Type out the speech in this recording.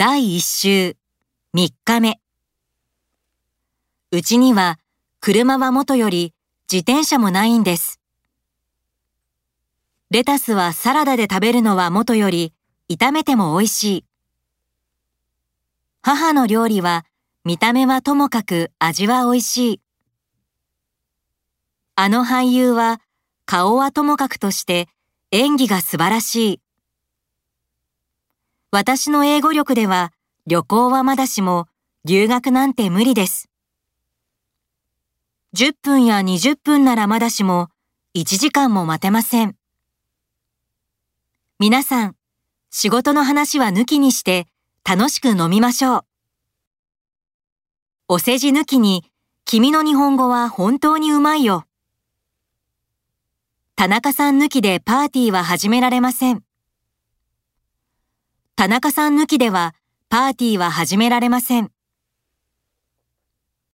第1週3日目うちには車は元より自転車もないんです。レタスはサラダで食べるのは元より炒めても美味しい。母の料理は見た目はともかく味は美味しい。あの俳優は顔はともかくとして演技が素晴らしい。私の英語力では旅行はまだしも留学なんて無理です。10分や20分ならまだしも1時間も待てません。皆さん、仕事の話は抜きにして楽しく飲みましょう。お世辞抜きに君の日本語は本当にうまいよ。田中さん抜きでパーティーは始められません。田中さん抜きではパーティーは始められません。